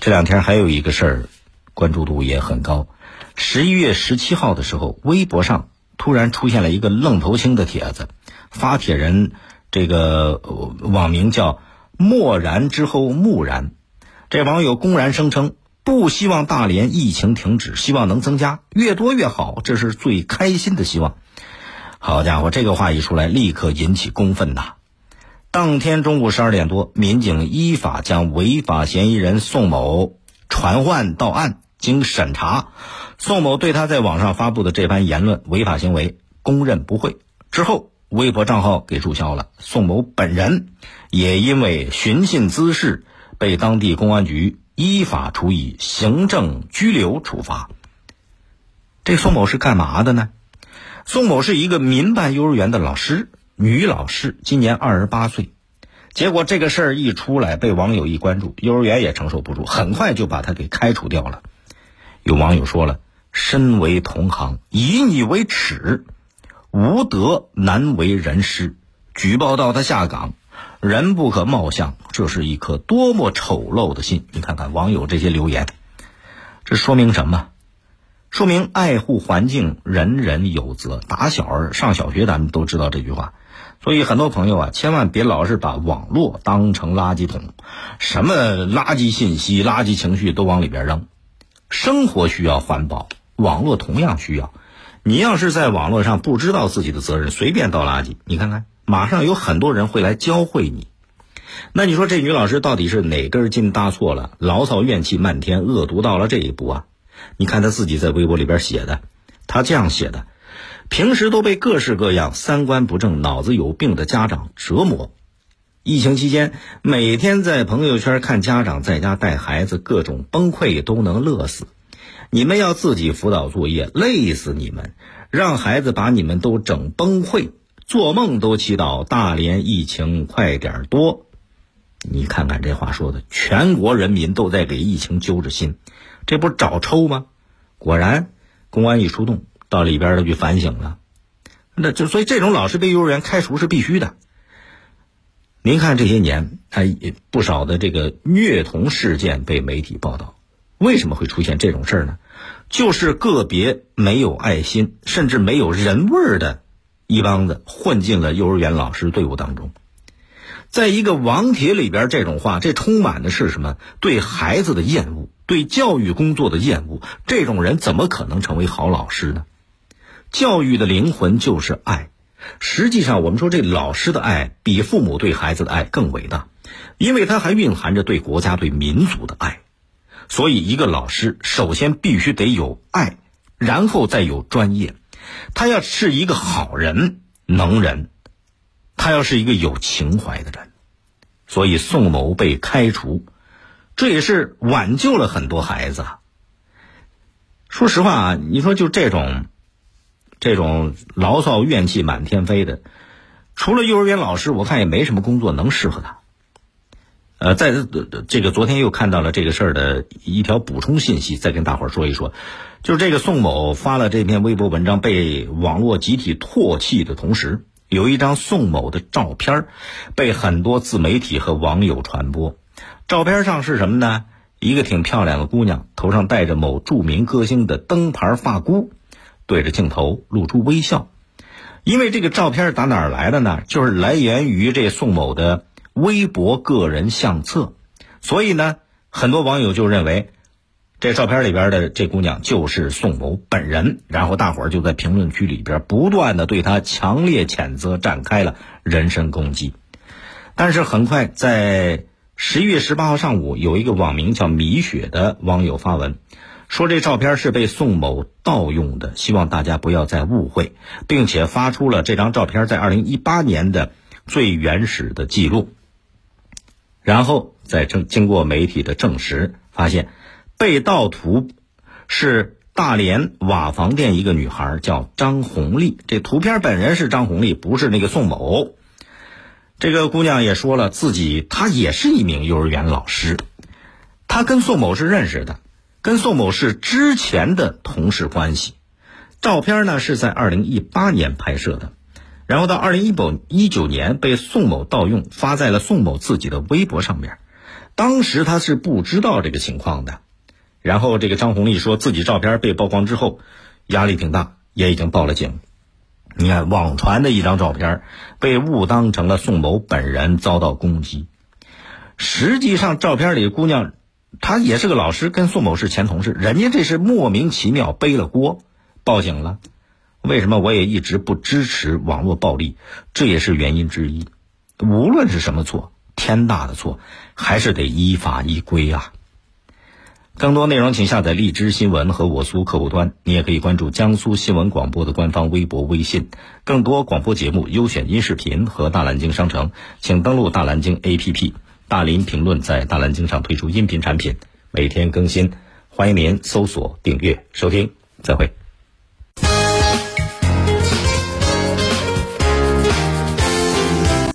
这两天还有一个事儿，关注度也很高。十一月十七号的时候，微博上突然出现了一个愣头青的帖子，发帖人这个网名叫“默然之后木然”，这网友公然声称不希望大连疫情停止，希望能增加，越多越好，这是最开心的希望。好家伙，这个话一出来，立刻引起公愤呐！当天中午十二点多，民警依法将违法嫌疑人宋某传唤到案。经审查，宋某对他在网上发布的这番言论违法行为供认不讳。之后，微博账号给注销了。宋某本人也因为寻衅滋事，被当地公安局依法处以行政拘留处罚。这宋某是干嘛的呢？宋某是一个民办幼儿园的老师，女老师，今年二十八岁。结果这个事儿一出来，被网友一关注，幼儿园也承受不住，很快就把他给开除掉了。有网友说了：“身为同行，以你为耻，无德难为人师。举报到他下岗，人不可貌相。这是一颗多么丑陋的心！你看看网友这些留言，这说明什么？说明爱护环境，人人有责。打小上小学，咱们都知道这句话。所以很多朋友啊，千万别老是把网络当成垃圾桶，什么垃圾信息、垃圾情绪都往里边扔。”生活需要环保，网络同样需要。你要是在网络上不知道自己的责任，随便倒垃圾，你看看，马上有很多人会来教会你。那你说这女老师到底是哪根筋搭错了，牢骚怨气漫天，恶毒到了这一步啊？你看她自己在微博里边写的，她这样写的：平时都被各式各样三观不正、脑子有病的家长折磨。疫情期间，每天在朋友圈看家长在家带孩子，各种崩溃都能乐死。你们要自己辅导作业，累死你们！让孩子把你们都整崩溃，做梦都祈祷大连疫情快点多。你看看这话说的，全国人民都在给疫情揪着心，这不找抽吗？果然，公安一出动，到里边儿去反省了。那就所以，这种老师被幼儿园开除是必须的。您看这些年，他不少的这个虐童事件被媒体报道，为什么会出现这种事儿呢？就是个别没有爱心，甚至没有人味儿的一帮子混进了幼儿园老师队伍当中。在一个网帖里边，这种话，这充满的是什么？对孩子的厌恶，对教育工作的厌恶。这种人怎么可能成为好老师呢？教育的灵魂就是爱。实际上，我们说这老师的爱比父母对孩子的爱更伟大，因为它还蕴含着对国家、对民族的爱。所以，一个老师首先必须得有爱，然后再有专业。他要是一个好人、能人，他要是一个有情怀的人。所以，宋某被开除，这也是挽救了很多孩子。说实话啊，你说就这种。这种牢骚怨气满天飞的，除了幼儿园老师，我看也没什么工作能适合他。呃，在这个昨天又看到了这个事儿的一条补充信息，再跟大伙儿说一说，就是这个宋某发了这篇微博文章被网络集体唾弃的同时，有一张宋某的照片被很多自媒体和网友传播。照片上是什么呢？一个挺漂亮的姑娘，头上戴着某著名歌星的灯牌发箍。对着镜头露出微笑，因为这个照片打哪儿来的呢？就是来源于这宋某的微博个人相册，所以呢，很多网友就认为这照片里边的这姑娘就是宋某本人，然后大伙儿就在评论区里边不断的对他强烈谴责，展开了人身攻击。但是很快，在十一月十八号上午，有一个网名叫米雪的网友发文。说这照片是被宋某盗用的，希望大家不要再误会，并且发出了这张照片在二零一八年的最原始的记录。然后在证经过媒体的证实，发现被盗图是大连瓦房店一个女孩，叫张红丽。这图片本人是张红丽，不是那个宋某。这个姑娘也说了，自己她也是一名幼儿园老师，她跟宋某是认识的。跟宋某是之前的同事关系，照片呢是在二零一八年拍摄的，然后到二零一九一九年被宋某盗用，发在了宋某自己的微博上面。当时他是不知道这个情况的。然后这个张红丽说自己照片被曝光之后，压力挺大，也已经报了警。你看网传的一张照片被误当成了宋某本人，遭到攻击。实际上照片里姑娘，他也是个老师，跟宋某是前同事，人家这是莫名其妙背了锅，报警了。为什么我也一直不支持网络暴力？这也是原因之一。无论是什么错，天大的错，还是得依法依规啊。更多内容，请下载荔枝新闻和我苏客户端。你也可以关注江苏新闻广播的官方微博、微信。更多广播节目、优选音视频和大蓝鲸商城，请登录大蓝鲸 APP。大林评论在大蓝鲸上推出音频产品，每天更新，欢迎您搜索订阅收听。再会。